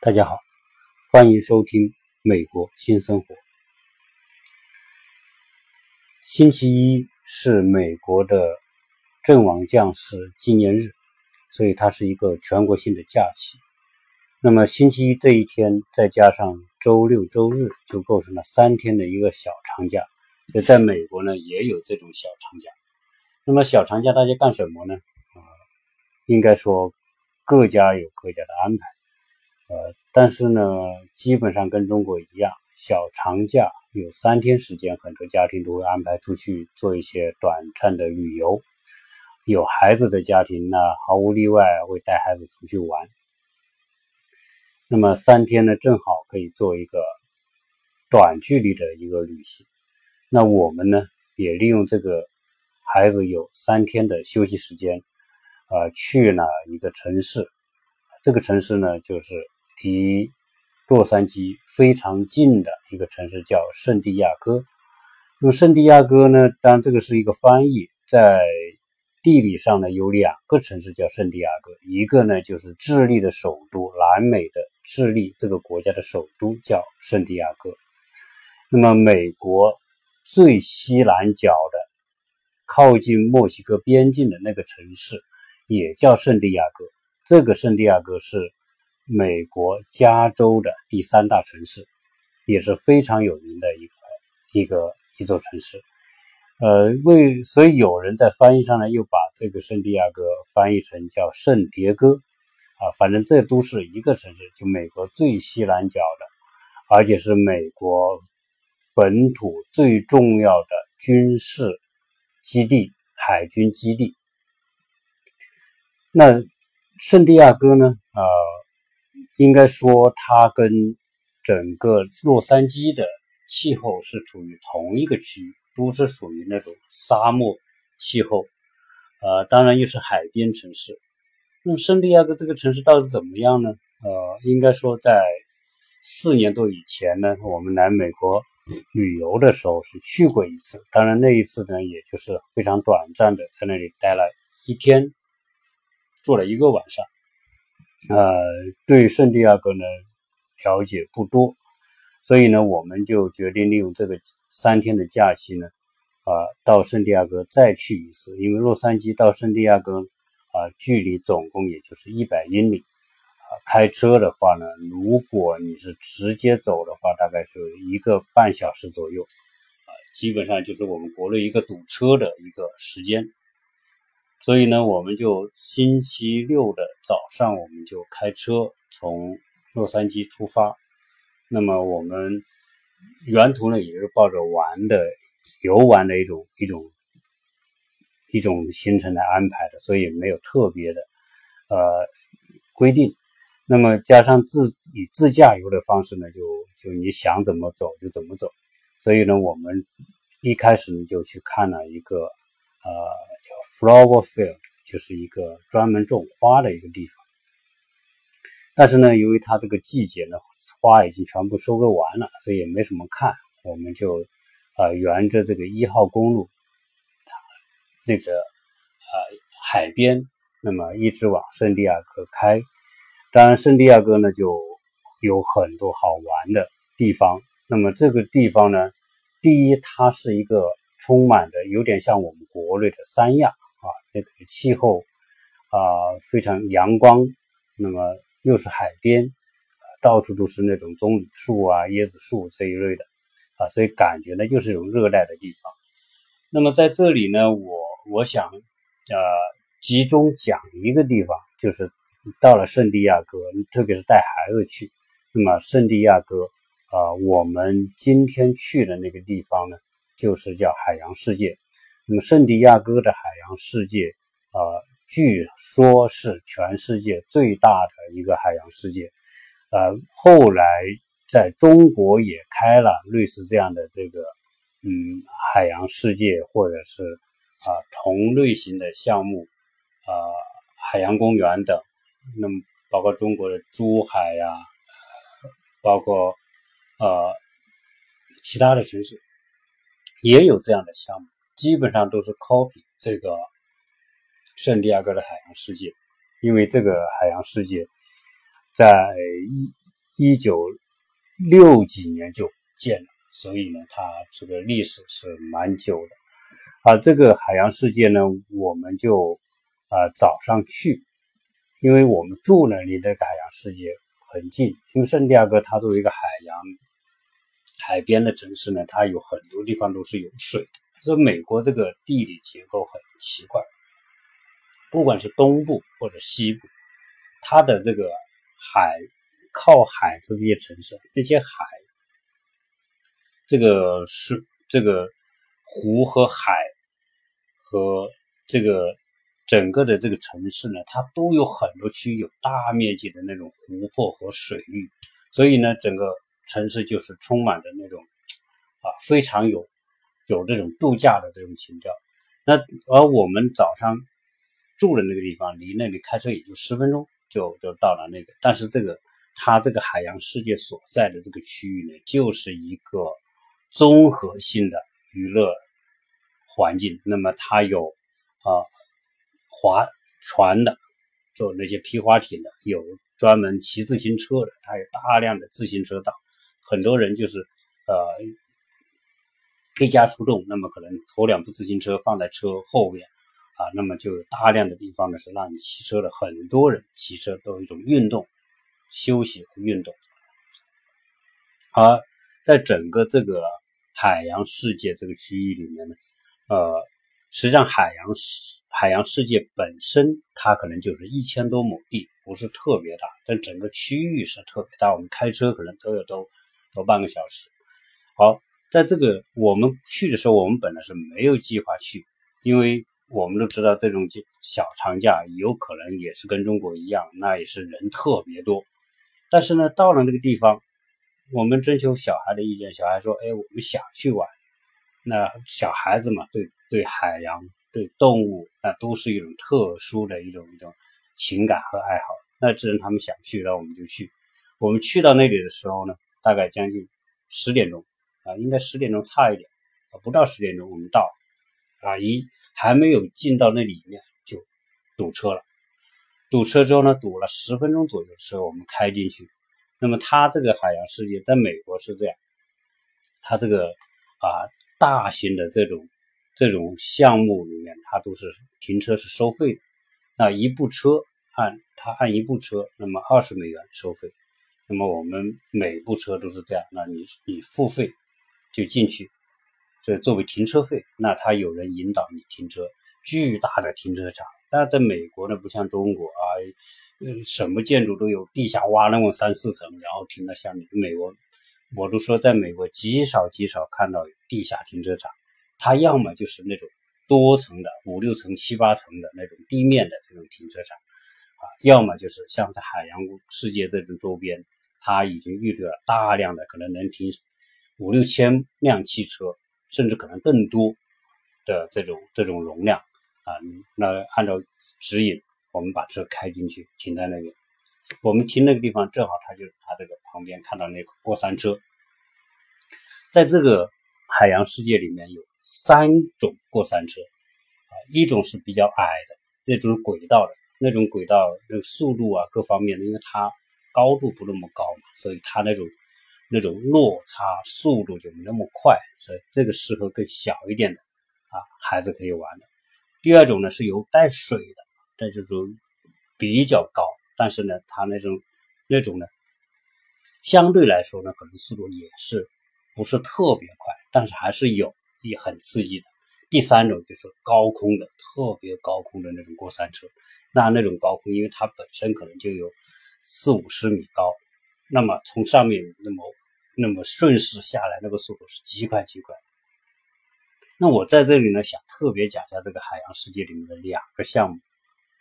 大家好，欢迎收听《美国新生活》。星期一是美国的阵亡将士纪念日，所以它是一个全国性的假期。那么星期一这一天，再加上周六、周日，就构成了三天的一个小长假。就在美国呢，也有这种小长假。那么小长假大家干什么呢？啊，应该说各家有各家的安排。呃，但是呢，基本上跟中国一样，小长假有三天时间，很多家庭都会安排出去做一些短暂的旅游。有孩子的家庭呢，毫无例外会带孩子出去玩。那么三天呢，正好可以做一个短距离的一个旅行。那我们呢，也利用这个孩子有三天的休息时间，呃，去了一个城市。这个城市呢，就是。离洛杉矶非常近的一个城市叫圣地亚哥。那么圣地亚哥呢，当然这个是一个翻译，在地理上呢有两个城市叫圣地亚哥，一个呢就是智利的首都，南美的智利这个国家的首都叫圣地亚哥。那么美国最西南角的靠近墨西哥边境的那个城市也叫圣地亚哥，这个圣地亚哥是。美国加州的第三大城市，也是非常有名的一个一个一座城市。呃，为所以有人在翻译上呢，又把这个圣地亚哥翻译成叫圣迭戈啊，反正这都是一个城市，就美国最西南角的，而且是美国本土最重要的军事基地——海军基地。那圣地亚哥呢？啊。应该说，它跟整个洛杉矶的气候是处于同一个区域，都是属于那种沙漠气候。呃，当然又是海边城市。那么圣地亚哥这个城市到底怎么样呢？呃，应该说在四年多以前呢，我们来美国旅游的时候是去过一次。当然那一次呢，也就是非常短暂的，在那里待了一天，住了一个晚上。呃，对圣地亚哥呢了解不多，所以呢，我们就决定利用这个三天的假期呢，啊，到圣地亚哥再去一次。因为洛杉矶到圣地亚哥啊，距离总共也就是一百英里，啊，开车的话呢，如果你是直接走的话，大概是一个半小时左右，啊，基本上就是我们国内一个堵车的一个时间。所以呢，我们就星期六的早上，我们就开车从洛杉矶出发。那么我们沿途呢，也是抱着玩的、游玩的一种一种一种行程来安排的，所以没有特别的呃规定。那么加上自以自驾游的方式呢，就就你想怎么走就怎么走。所以呢，我们一开始呢就去看了一个呃。Flower field，就是一个专门种花的一个地方。但是呢，由于它这个季节呢，花已经全部收割完了，所以也没什么看。我们就啊，沿着这个一号公路，那个呃海边，那么一直往圣地亚哥开。当然，圣地亚哥呢就有很多好玩的地方。那么这个地方呢，第一，它是一个。充满的有点像我们国内的三亚啊，那个气候啊非常阳光，那么又是海边，到处都是那种棕榈树啊、椰子树这一类的啊，所以感觉呢就是一种热带的地方。那么在这里呢，我我想呃集中讲一个地方，就是到了圣地亚哥，特别是带孩子去，那么圣地亚哥啊，我们今天去的那个地方呢。就是叫海洋世界，那么圣地亚哥的海洋世界，呃，据说是全世界最大的一个海洋世界，呃，后来在中国也开了类似这样的这个，嗯，海洋世界或者是啊同类型的项目，啊，海洋公园等，那么包括中国的珠海呀，包括呃其他的城市。也有这样的项目，基本上都是 copy 这个圣地亚哥的海洋世界，因为这个海洋世界在一一九六几年就建了，所以呢，它这个历史是蛮久的。啊，这个海洋世界呢，我们就啊早上去，因为我们住呢离这个海洋世界很近。因为圣地亚哥它作为一个海洋海边的城市呢，它有很多地方都是有水的。这美国这个地理结构很奇怪，不管是东部或者西部，它的这个海靠海的这些城市，那些海，这个是这个湖和海。和这个整个的这个城市呢，它都有很多区域有大面积的那种湖泊和水域，所以呢，整个城市就是充满着那种啊非常有有这种度假的这种情调。那而我们早上住的那个地方，离那里开车也就十分钟就就到了那个。但是这个它这个海洋世界所在的这个区域呢，就是一个综合性的娱乐。环境，那么它有啊划船的，做那些皮划艇的，有专门骑自行车的，它有大量的自行车道，很多人就是呃一家出动，那么可能头两部自行车放在车后面啊，那么就有大量的地方呢是让你骑车的，很多人骑车都有一种运动、休息和运动，而在整个这个海洋世界这个区域里面呢。呃，实际上海洋世海洋世界本身它可能就是一千多亩地，不是特别大，但整个区域是特别大。我们开车可能都要都都半个小时。好，在这个我们去的时候，我们本来是没有计划去，因为我们都知道这种小长假有可能也是跟中国一样，那也是人特别多。但是呢，到了那个地方，我们征求小孩的意见，小孩说：“哎，我们想去玩。”那小孩子嘛，对对海洋、对动物，那都是一种特殊的一种一种情感和爱好。那既然他们想去，那我们就去。我们去到那里的时候呢，大概将近十点钟啊，应该十点钟差一点，不到十点钟我们到啊，一还没有进到那里面就堵车了。堵车之后呢，堵了十分钟左右的时候，我们开进去。那么它这个海洋世界在美国是这样，它这个啊。大型的这种这种项目里面，它都是停车是收费的。那一部车按它按一部车，那么二十美元收费。那么我们每部车都是这样，那你你付费就进去，这作为停车费。那他有人引导你停车，巨大的停车场。但在美国呢，不像中国啊，嗯，什么建筑都有，地下挖那么三四层，然后停到下面。美国。我都说，在美国极少极少看到地下停车场，它要么就是那种多层的五六层、七八层的那种地面的这种停车场，啊，要么就是像在海洋世界这种周边，它已经预留了大量的可能能停五六千辆汽车，甚至可能更多的这种这种容量啊。那按照指引，我们把车开进去，停在那边。我们停那个地方，正好他就他这个旁边看到那个过山车，在这个海洋世界里面有三种过山车啊，一种是比较矮的，那种轨道的，那种轨道那个速度啊各方面的，因为它高度不那么高嘛，所以它那种那种落差速度就没那么快，所以这个适合更小一点的啊孩子可以玩的。第二种呢是有带水的，这就是比较高。但是呢，它那种那种呢，相对来说呢，可能速度也是不是特别快，但是还是有也很刺激的。第三种就是高空的，特别高空的那种过山车。那那种高空，因为它本身可能就有四五十米高，那么从上面那么那么顺势下来，那个速度是极快极快。那我在这里呢，想特别讲一下这个海洋世界里面的两个项目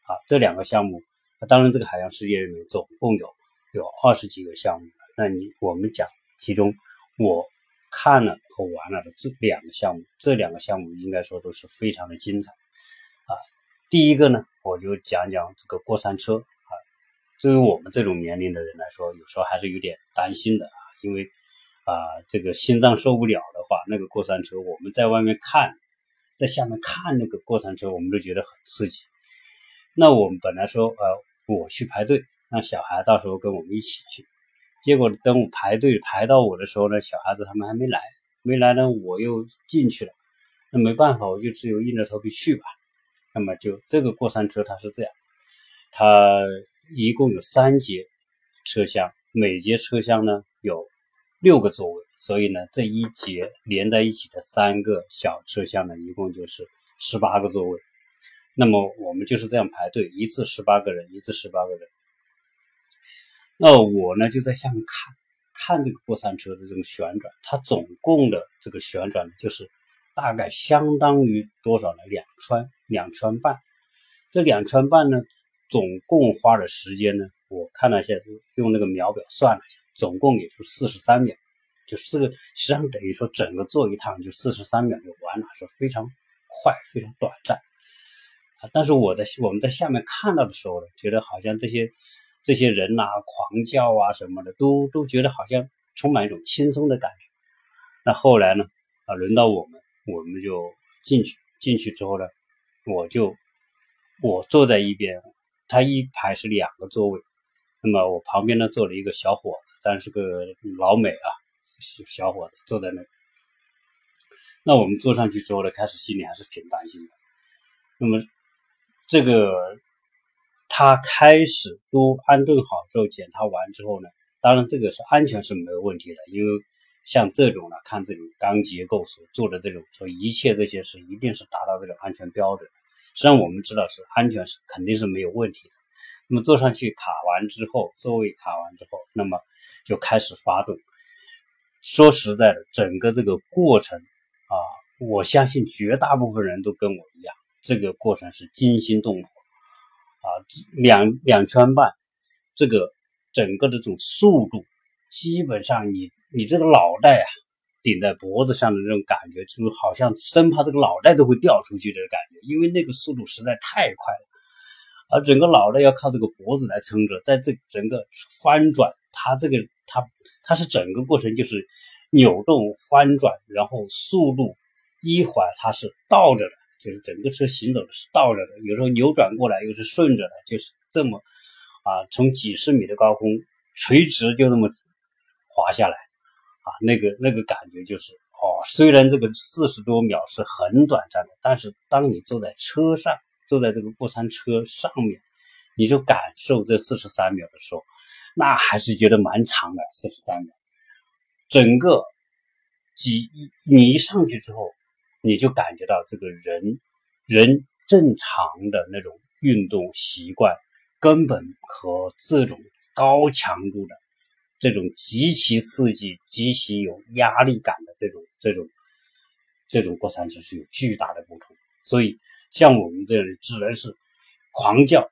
啊，这两个项目。当然，这个海洋世界里面总共有有二十几个项目。那你我们讲其中我看了和玩了的这两个项目，这两个项目应该说都是非常的精彩啊。第一个呢，我就讲讲这个过山车啊。对于我们这种年龄的人来说，有时候还是有点担心的啊，因为啊，这个心脏受不了的话，那个过山车我们在外面看，在下面看那个过山车，我们都觉得很刺激。那我们本来说呃。我去排队，让小孩到时候跟我们一起去。结果等我排队排到我的时候呢，小孩子他们还没来，没来呢，我又进去了。那没办法，我就只有硬着头皮去吧。那么就这个过山车它是这样，它一共有三节车厢，每节车厢呢有六个座位，所以呢这一节连在一起的三个小车厢呢，一共就是十八个座位。那么我们就是这样排队，一次十八个人，一次十八个人。那我呢就在下面看，看这个过山车的这种旋转，它总共的这个旋转就是大概相当于多少呢？两圈，两圈半。这两圈半呢，总共花的时间呢，我看了一下，用那个秒表算了一下，总共也就四十三秒。就是这个实际上等于说整个坐一趟就四十三秒就完了，是非常快，非常短暂。啊！但是我在我们在下面看到的时候呢，觉得好像这些这些人呐，狂叫啊什么的，都都觉得好像充满一种轻松的感觉。那后来呢，啊，轮到我们，我们就进去。进去之后呢，我就我坐在一边，他一排是两个座位，那么我旁边呢坐了一个小伙子，但是个老美啊，小伙子坐在那。那我们坐上去之后呢，开始心里还是挺担心的。那么。这个他开始都安顿好之后，检查完之后呢，当然这个是安全是没有问题的，因为像这种呢，看这种钢结构所做的这种，所以一切这些是一定是达到这种安全标准。实际上我们知道是安全是肯定是没有问题的。那么坐上去卡完之后，座位卡完之后，那么就开始发动。说实在的，整个这个过程啊，我相信绝大部分人都跟我一样。这个过程是惊心动魄啊，两两圈半，这个整个的这种速度，基本上你你这个脑袋啊顶在脖子上的那种感觉，就好像生怕这个脑袋都会掉出去的感觉，因为那个速度实在太快了，而整个脑袋要靠这个脖子来撑着，在这整个翻转，它这个它它是整个过程就是扭动翻转，然后速度一会儿它是倒着的。就是整个车行走的是倒着的，有时候扭转过来又是顺着的，就是这么啊，从几十米的高空垂直就那么滑下来啊，那个那个感觉就是哦，虽然这个四十多秒是很短暂的，但是当你坐在车上，坐在这个过山车上面，你就感受这四十三秒的时候，那还是觉得蛮长的，四十三秒，整个几你一上去之后。你就感觉到这个人，人正常的那种运动习惯，根本和这种高强度的、这种极其刺激、极其有压力感的这种、这种、这种过山车是有巨大的不同。所以，像我们这样只能是狂叫，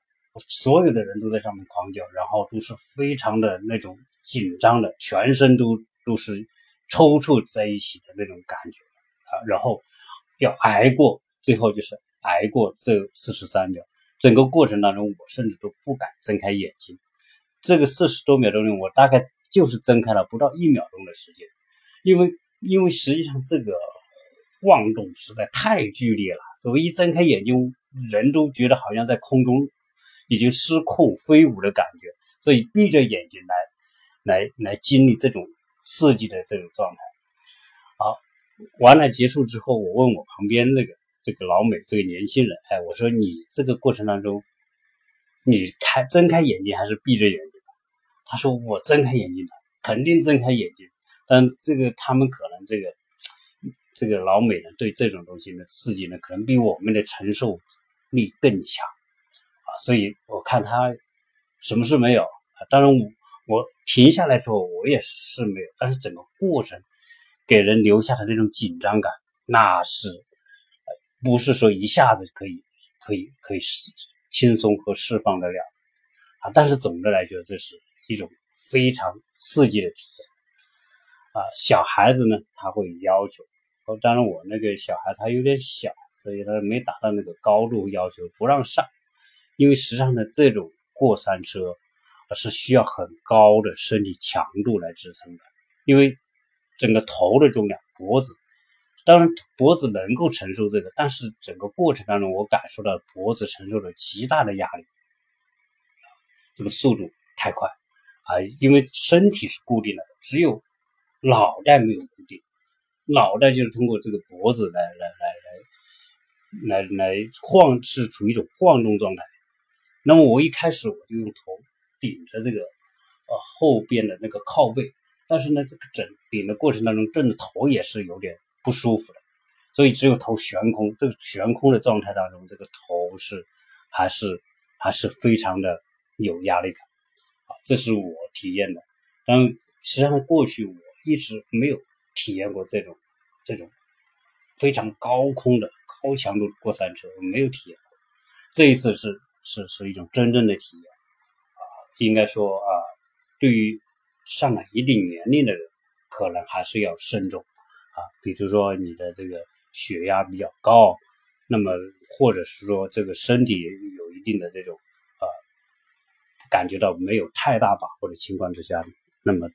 所有的人都在上面狂叫，然后都是非常的那种紧张的，全身都都是抽搐在一起的那种感觉啊，然后。要挨过，最后就是挨过这四十三秒。整个过程当中，我甚至都不敢睁开眼睛。这个四十多秒钟里，我大概就是睁开了不到一秒钟的时间，因为因为实际上这个晃动实在太剧烈了，所以一睁开眼睛，人都觉得好像在空中已经失控飞舞的感觉，所以闭着眼睛来来来经历这种刺激的这种状态。好。完了结束之后，我问我旁边这个这个老美这个年轻人，哎，我说你这个过程当中，你开睁开眼睛还是闭着眼睛？他说我睁开眼睛的，肯定睁开眼睛。但这个他们可能这个这个老美呢，对这种东西的刺激呢，可能比我们的承受力更强啊。所以我看他什么事没有啊？当然我我停下来之后，我也是没有，但是整个过程。给人留下的那种紧张感，那是不是说一下子可以可以可以释轻松和释放得了啊？但是总的来说，这是一种非常刺激的体验啊。小孩子呢，他会要求，当然我那个小孩他有点小，所以他没达到那个高度要求，不让上。因为实际上呢，这种过山车是需要很高的身体强度来支撑的，因为。整个头的重量，脖子，当然脖子能够承受这个，但是整个过程当中，我感受到脖子承受了极大的压力，这个速度太快啊，因为身体是固定的，只有脑袋没有固定，脑袋就是通过这个脖子来来来来来来晃，是处于一种晃动状态。那么我一开始我就用头顶着这个呃后边的那个靠背，但是呢，这个枕顶的过程当中，枕的头也是有点不舒服的，所以只有头悬空。这个悬空的状态当中，这个头是还是还是非常的有压力的啊，这是我体验的。但实际上过去我一直没有体验过这种这种非常高空的高强度过山车，我没有体验过。这一次是。是是一种真正的体验啊，应该说啊，对于上了一定年龄的人，可能还是要慎重啊。比如说你的这个血压比较高，那么或者是说这个身体有一定的这种啊，感觉到没有太大把握的情况之下，那么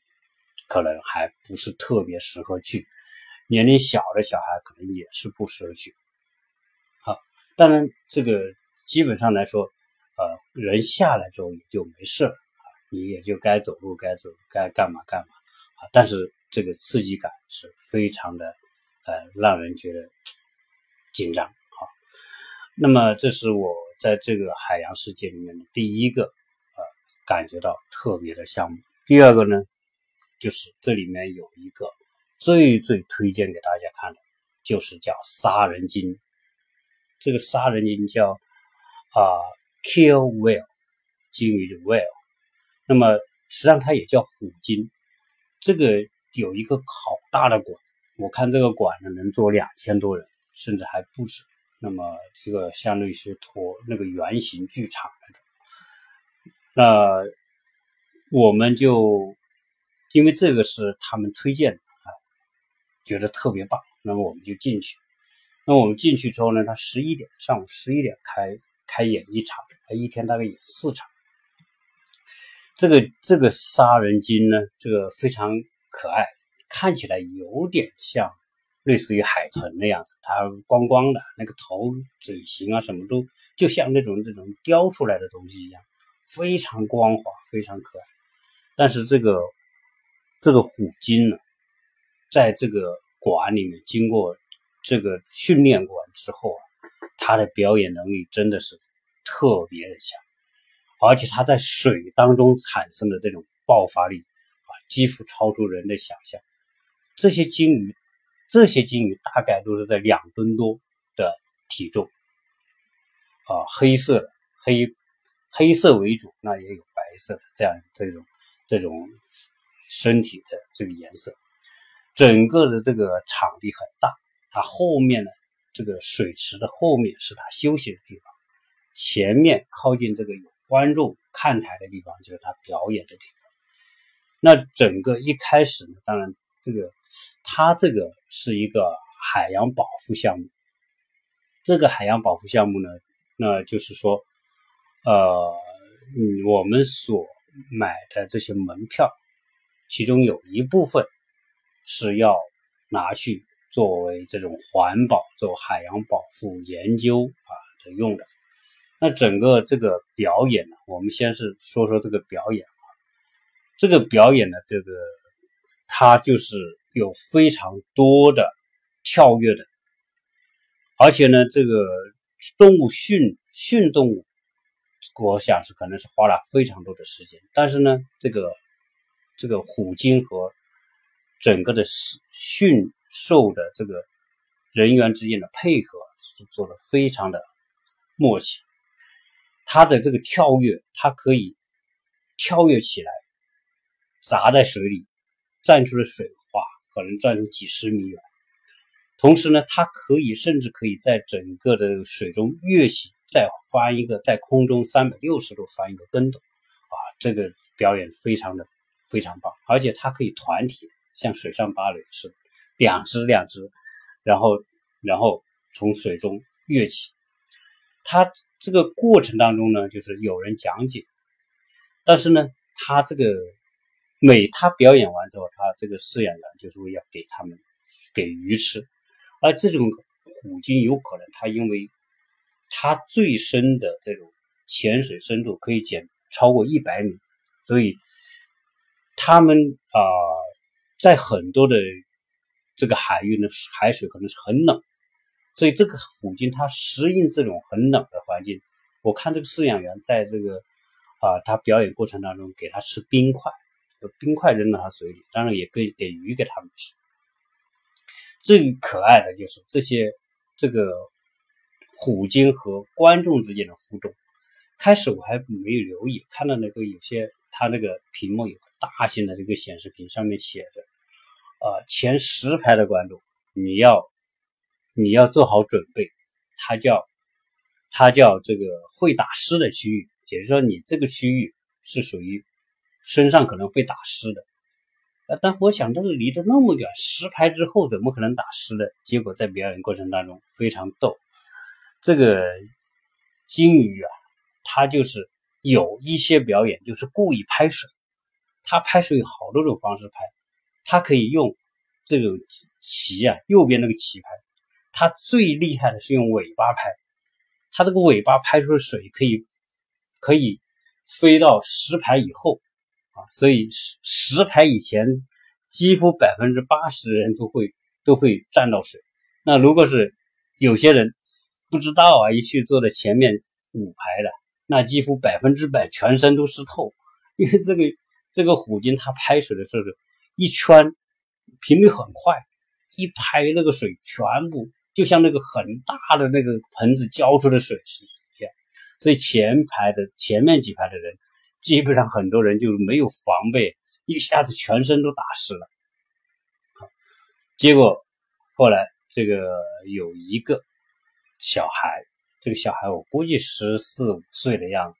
可能还不是特别适合去。年龄小的小孩可能也是不适合去。好，当然这个基本上来说。呃，人下来之后也就没事了，你也就该走路该走，该干嘛干嘛啊。但是这个刺激感是非常的，呃，让人觉得紧张啊。那么这是我在这个海洋世界里面的第一个呃感觉到特别的项目。第二个呢，就是这里面有一个最最推荐给大家看的，就是叫杀人鲸。这个杀人鲸叫啊。Kill whale，鲸鱼的 whale，那么实际上它也叫虎鲸。这个有一个好大的馆，我看这个馆呢能坐两千多人，甚至还不止。那么一个相当于是托那个圆形剧场那种。那我们就因为这个是他们推荐的啊，觉得特别棒，那么我们就进去。那我们进去之后呢，他十一点上午十一点开。开演一场，他一天大概演四场。这个这个杀人鲸呢，这个非常可爱，看起来有点像类似于海豚那样子，它光光的那个头、嘴型啊，什么都就像那种这种雕出来的东西一样，非常光滑，非常可爱。但是这个这个虎鲸呢，在这个馆里面经过这个训练过之后啊。它的表演能力真的是特别的强，而且它在水当中产生的这种爆发力啊，几乎超出人的想象。这些鲸鱼，这些鲸鱼大概都是在两吨多的体重啊，黑色的黑黑色为主，那也有白色的这样这种这种身体的这个颜色。整个的这个场地很大，它后面呢。这个水池的后面是他休息的地方，前面靠近这个有观众看台的地方就是他表演的地方。那整个一开始呢，当然这个他这个是一个海洋保护项目。这个海洋保护项目呢，那就是说，呃，我们所买的这些门票，其中有一部分是要拿去。作为这种环保、做海洋保护研究啊的用的，那整个这个表演呢，我们先是说说这个表演啊，这个表演呢，这个它就是有非常多的跳跃的，而且呢，这个动物训训动物，我想是可能是花了非常多的时间，但是呢，这个这个虎鲸和整个的驯。兽的这个人员之间的配合是做的非常的默契，它的这个跳跃，它可以跳跃起来，砸在水里，溅出的水花可能溅出几十米远。同时呢，它可以甚至可以在整个的水中跃起，再翻一个在空中三百六十度翻一个跟斗，啊，这个表演非常的非常棒，而且它可以团体像水上芭蕾似的。两只两只，然后然后从水中跃起。它这个过程当中呢，就是有人讲解，但是呢，他这个每他表演完之后，他这个饲养员就是为要给他们给鱼吃。而这种虎鲸有可能它因为它最深的这种潜水深度可以减超过一百米，所以他们啊，在很多的这个海域呢，海水可能是很冷，所以这个虎鲸它适应这种很冷的环境。我看这个饲养员在这个啊，他表演过程当中给他吃冰块，冰块扔到他嘴里，当然也可以给鱼给他们吃。最可爱的就是这些这个虎鲸和观众之间的互动。开始我还没有留意，看到那个有些他那个屏幕有个大型的这个显示屏，上面写着，呃，前十排的观众，你要你要做好准备，它叫它叫这个会打湿的区域，也就是说你这个区域是属于身上可能会打湿的。呃，但我想这个离得那么远，十排之后怎么可能打湿呢？结果在表演过程当中非常逗，这个鲸鱼啊。它就是有一些表演，就是故意拍水。他拍水有好多种方式拍，他可以用这种鳍啊，右边那个鳍拍。他最厉害的是用尾巴拍，他这个尾巴拍出的水可以可以飞到十排以后啊，所以十十排以前几乎百分之八十的人都会都会沾到水。那如果是有些人不知道啊，一去坐在前面五排的。那几乎百分之百全身都湿透，因为这个这个虎鲸它拍水的时候是一圈，频率很快，一拍那个水全部就像那个很大的那个盆子浇出的水是一样，所以前排的前面几排的人基本上很多人就没有防备，一下子全身都打湿了。结果后来这个有一个小孩。这个小孩我估计十四五岁的样子，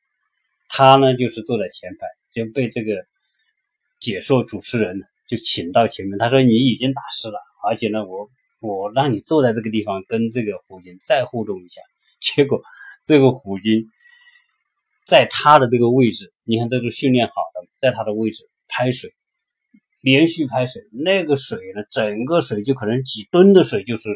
他呢就是坐在前排，就被这个解说主持人就请到前面。他说：“你已经打湿了，而且呢，我我让你坐在这个地方跟这个虎鲸再互动一下。”结果这个虎鲸在他的这个位置，你看这都训练好的，在他的位置拍水，连续拍水，那个水呢，整个水就可能几吨的水就是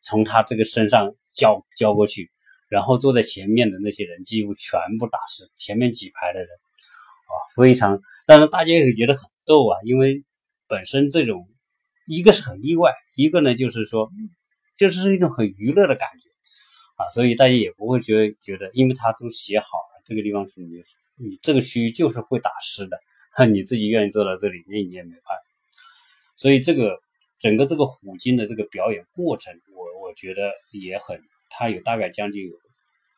从他这个身上。浇浇过去，然后坐在前面的那些人几乎全部打湿，前面几排的人啊，非常，但是大家也觉得很逗啊，因为本身这种一个是很意外，一个呢就是说，就是一种很娱乐的感觉啊，所以大家也不会觉得觉得，因为他都写好了，这个地方是你你这个区域就是会打湿的，你自己愿意坐到这里，那你也没办法，所以这个整个这个虎鲸的这个表演过程。我我觉得也很，它有大概将近有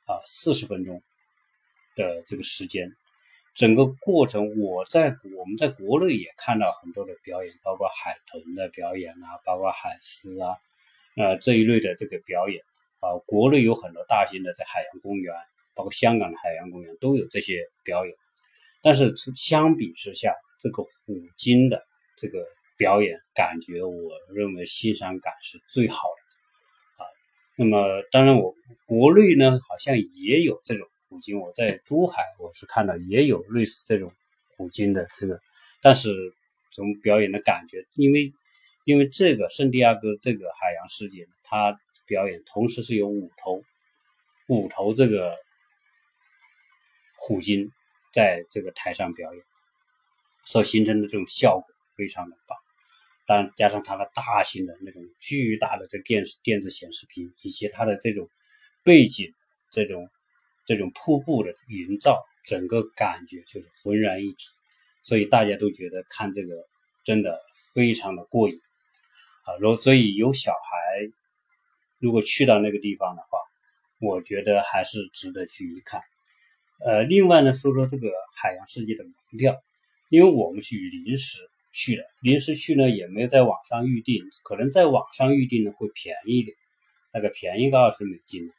啊四十分钟的这个时间，整个过程我在我们在国内也看到很多的表演，包括海豚的表演啊，包括海狮啊，呃这一类的这个表演啊，国内有很多大型的在海洋公园，包括香港的海洋公园都有这些表演，但是相比之下，这个虎鲸的这个表演感觉，我认为欣赏感是最好的啊。那么，当然，我国内呢好像也有这种虎鲸。我在珠海，我是看到也有类似这种虎鲸的这个，但是从表演的感觉，因为因为这个圣地亚哥这个海洋世界，它表演同时是有五头五头这个虎鲸在这个台上表演，所形成的这种效果非常的棒。但，加上它的大型的那种巨大的这电视电子显示屏，以及它的这种背景、这种这种瀑布的营造，整个感觉就是浑然一体，所以大家都觉得看这个真的非常的过瘾啊！如所以有小孩如果去到那个地方的话，我觉得还是值得去一看。呃，另外呢，说说这个海洋世界的门票，因为我们是临时。去的临时去呢，也没有在网上预定，可能在网上预定呢会便宜一点，大概便宜个二十美金。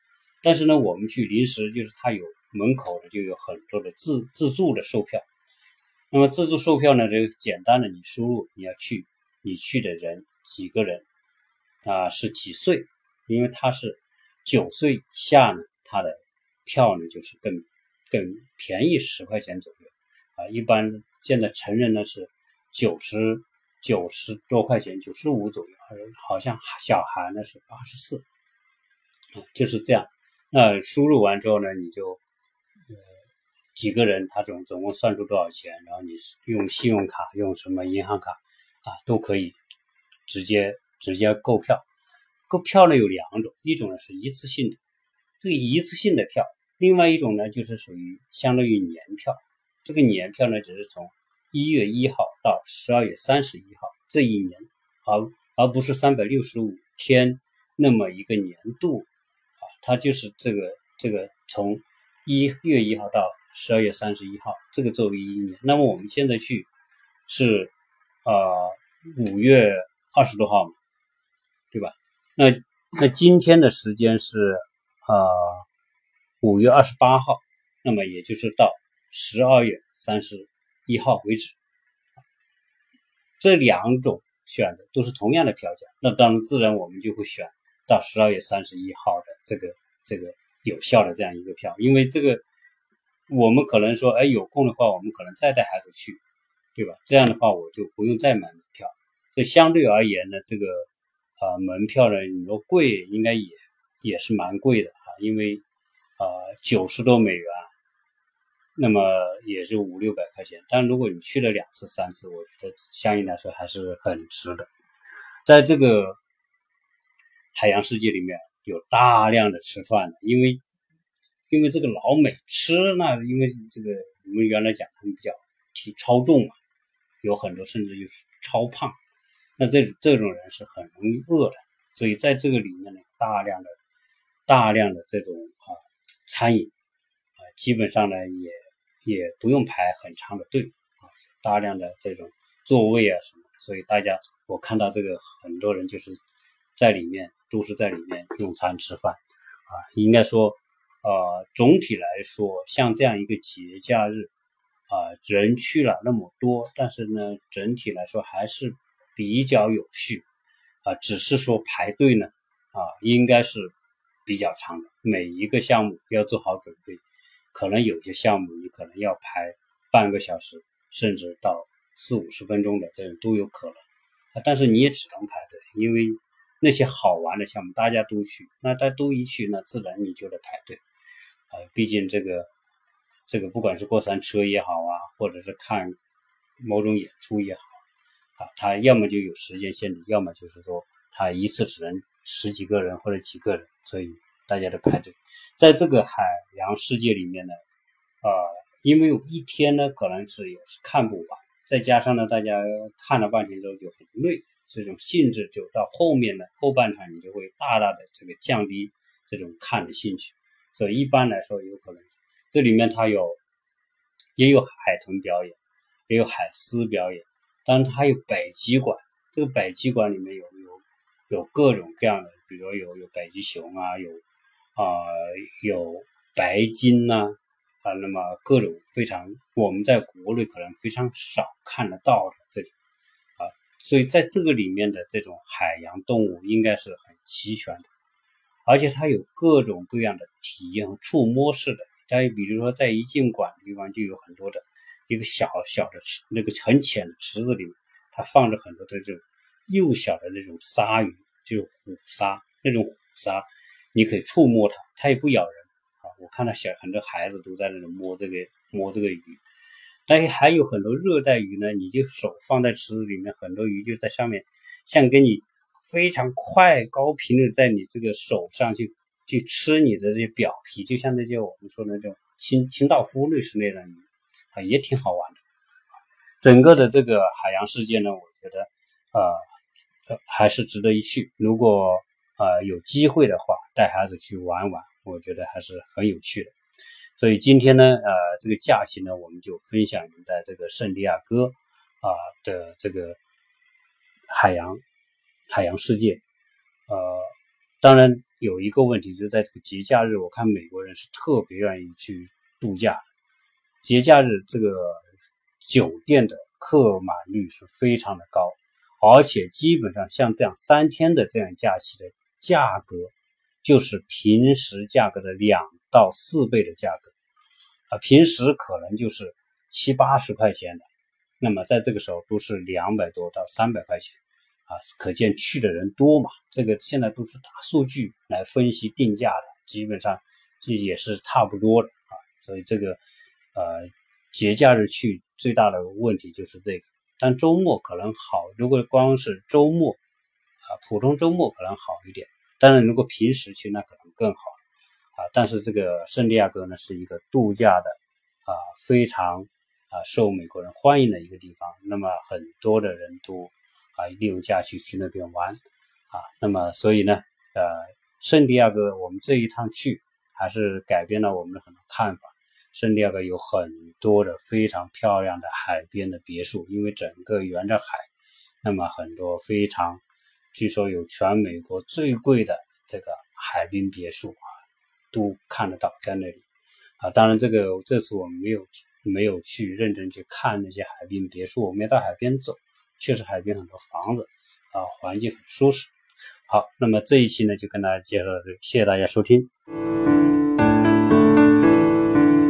但是呢，我们去临时就是他有门口的就有很多的自自助的售票。那么自助售票呢，就简单的你输入你要去，你去的人几个人啊，是几岁？因为他是九岁以下呢，他的票呢就是更更便宜十块钱左右啊。一般现在成人呢是。九十九十多块钱，九十五左右，好像小孩呢是八十四，就是这样。那输入完之后呢，你就呃几个人他总总共算出多少钱，然后你用信用卡用什么银行卡啊都可以直接直接购票。购票呢有两种，一种呢是一次性的，这个一次性的票；另外一种呢就是属于相当于年票。这个年票呢只是从一月一号到十二月三十一号这一年，而而不是三百六十五天那么一个年度，它就是这个这个从一月一号到十二月三十一号这个作为一年。那么我们现在去是啊五月二十多号嘛，对吧？那那今天的时间是啊五月二十八号，那么也就是到十二月三十一号为止。这两种选择都是同样的票价，那当然自然我们就会选到十二月三十一号的这个这个有效的这样一个票，因为这个我们可能说，哎，有空的话我们可能再带孩子去，对吧？这样的话我就不用再买门票，这相对而言呢，这个。啊，门票呢？你说贵，应该也也是蛮贵的哈，因为啊九十多美元，那么也就五六百块钱。但如果你去了两次、三次，我觉得相应来说还是很值的。在这个海洋世界里面有大量的吃饭的，因为因为这个老美吃那，因为这个我们原来讲他们比较体超重嘛，有很多甚至就是超胖。那这这种人是很容易饿的，所以在这个里面呢，大量的、大量的这种啊餐饮啊，基本上呢也也不用排很长的队啊，大量的这种座位啊什么，所以大家我看到这个很多人就是在里面都是在里面用餐吃饭啊，应该说呃总体来说，像这样一个节假日啊，人去了那么多，但是呢整体来说还是。比较有序啊，只是说排队呢啊，应该是比较长的。每一个项目要做好准备，可能有些项目你可能要排半个小时，甚至到四五十分钟的这种都有可能。但是你也只能排队，因为那些好玩的项目大家都去，那大家都一去，那自然你就得排队啊。毕竟这个这个不管是过山车也好啊，或者是看某种演出也好。啊，他要么就有时间限制，要么就是说他一次只能十几个人或者几个人，所以大家都排队。在这个海洋世界里面呢，呃，因为有一天呢可能是也是看不完，再加上呢大家看了半天之后就很累，这种兴致就到后面的后半场你就会大大的这个降低这种看的兴趣。所以一般来说有可能这里面它有也有海豚表演，也有海狮表演。当然，它有北极馆。这个北极馆里面有有有各种各样的，比如说有有北极熊啊，有啊有白鲸呐啊，那么各种非常我们在国内可能非常少看得到的这种，所以在这个里面的这种海洋动物应该是很齐全的，而且它有各种各样的体验和触摸式的。再比如说，在一进馆的地方就有很多的。一个小小的池，那个很浅的池子里面，它放着很多的这种幼小的那种鲨鱼，就是虎鲨那种虎鲨，你可以触摸它，它也不咬人啊。我看到小很多孩子都在那里摸这个摸这个鱼，但是还有很多热带鱼呢，你就手放在池子里面，很多鱼就在上面，像跟你非常快高频的在你这个手上去去吃你的这些表皮，就像那些我们说的那种清清道夫类似那种鱼。啊也挺好玩的，整个的这个海洋世界呢，我觉得，呃，还是值得一去。如果呃有机会的话，带孩子去玩玩，我觉得还是很有趣的。所以今天呢，呃，这个假期呢，我们就分享在这个圣地亚哥啊的这个海洋海洋世界。呃，当然有一个问题，就是在这个节假日，我看美国人是特别愿意去度假。节假日这个酒店的客满率是非常的高，而且基本上像这样三天的这样假期的价格，就是平时价格的两到四倍的价格啊，平时可能就是七八十块钱的，那么在这个时候都是两百多到三百块钱啊，可见去的人多嘛。这个现在都是大数据来分析定价的，基本上这也是差不多的啊，所以这个。呃，节假日去最大的问题就是这个，但周末可能好。如果光是周末啊，普通周末可能好一点，当然如果平时去那可能更好啊。但是这个圣地亚哥呢是一个度假的啊，非常啊受美国人欢迎的一个地方。那么很多的人都啊利用假期去那边玩啊。那么所以呢，呃，圣地亚哥我们这一趟去还是改变了我们的很多看法。圣地亚哥有很多的非常漂亮的海边的别墅，因为整个沿着海，那么很多非常，据说有全美国最贵的这个海滨别墅啊，都看得到在那里啊。当然，这个这次我们没有没有去认真去看那些海滨别墅，我们也到海边走，确实海边很多房子啊，环境很舒适。好，那么这一期呢就跟大家介绍到这里，谢谢大家收听。